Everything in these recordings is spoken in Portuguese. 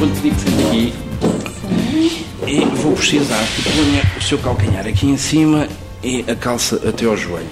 quando te digo aqui, e vou precisar que ponha o seu calcanhar aqui em cima e a calça até ao joelho.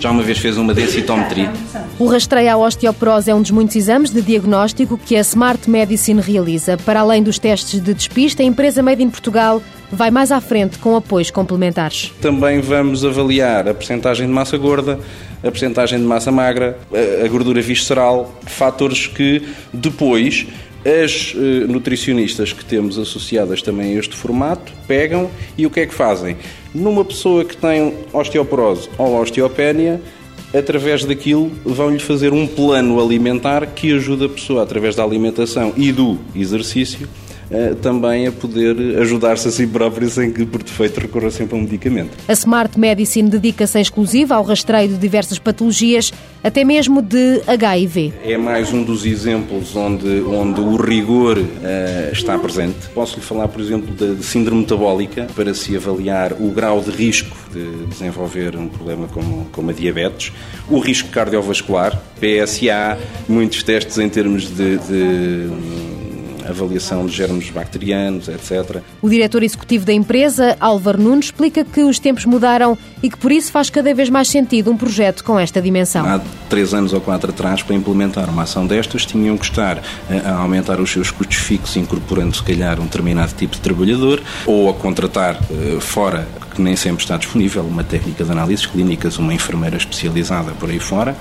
Já uma vez fez uma densitometria. O rastreio à osteoporose é um dos muitos exames de diagnóstico que a Smart Medicine realiza. Para além dos testes de despista, a empresa Made in Portugal vai mais à frente com apoios complementares. Também vamos avaliar a percentagem de massa gorda, a percentagem de massa magra, a gordura visceral, fatores que depois as uh, nutricionistas que temos associadas também a este formato pegam e o que é que fazem? Numa pessoa que tem osteoporose ou osteopénia, através daquilo vão-lhe fazer um plano alimentar que ajuda a pessoa, através da alimentação e do exercício, eh, também a poder ajudar-se a si próprio sem que, por defeito, recorra sempre a um medicamento. A Smart Medicine dedica-se exclusiva ao rastreio de diversas patologias, até mesmo de HIV. É mais um dos exemplos onde, onde o rigor uh, está presente. Posso-lhe falar, por exemplo, de, de síndrome metabólica, para se avaliar o grau de risco de desenvolver um problema como, como a diabetes, o risco cardiovascular, PSA, muitos testes em termos de, de avaliação de germes bacterianos, etc. O diretor executivo da empresa, Álvaro Nunes, explica que os tempos mudaram e que por isso faz cada vez mais sentido um projeto com esta dimensão. Há três anos ou quatro atrás, para implementar uma ação destas, tinham que estar a aumentar os seus custos fixos, incorporando se calhar um determinado tipo de trabalhador, ou a contratar eh, fora que nem sempre está disponível, uma técnica de análises clínicas, uma enfermeira especializada por aí fora,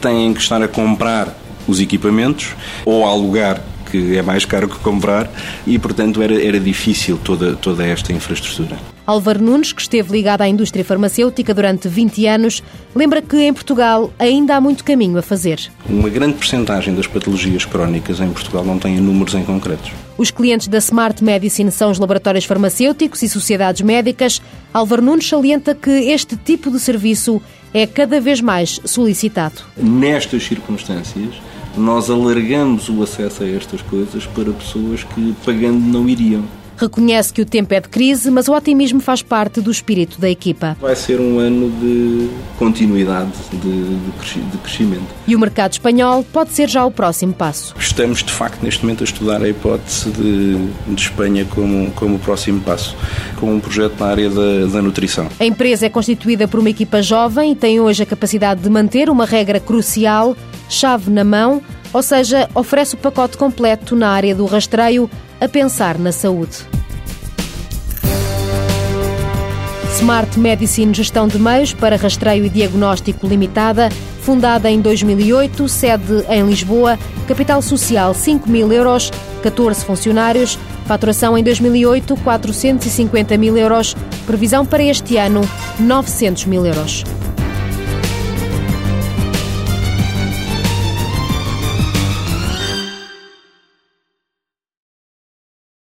têm que estar a comprar os equipamentos ou a alugar que é mais caro que comprar e, portanto, era, era difícil toda, toda esta infraestrutura. Álvaro Nunes, que esteve ligado à indústria farmacêutica durante 20 anos, lembra que em Portugal ainda há muito caminho a fazer. Uma grande percentagem das patologias crónicas em Portugal não têm números em concretos. Os clientes da Smart Medicine são os laboratórios farmacêuticos e sociedades médicas. Álvaro Nunes salienta que este tipo de serviço é cada vez mais solicitado. Nestas circunstâncias, nós alargamos o acesso a estas coisas para pessoas que, pagando, não iriam. Reconhece que o tempo é de crise, mas o otimismo faz parte do espírito da equipa. Vai ser um ano de continuidade, de, de, crescimento. E o mercado espanhol pode ser já o próximo passo. Estamos, de facto, neste momento a estudar a hipótese de, de Espanha como, como próximo passo, com um projeto na área da, da nutrição. A empresa é constituída por uma equipa jovem e tem hoje a capacidade de manter uma regra crucial chave na mão, ou seja, oferece o pacote completo na área do rastreio a pensar na saúde. Smart Medicine Gestão de Meios para Rastreio e Diagnóstico Limitada, fundada em 2008, sede em Lisboa, capital social 5 mil euros, 14 funcionários, faturação em 2008 450 mil euros, previsão para este ano 900 mil euros.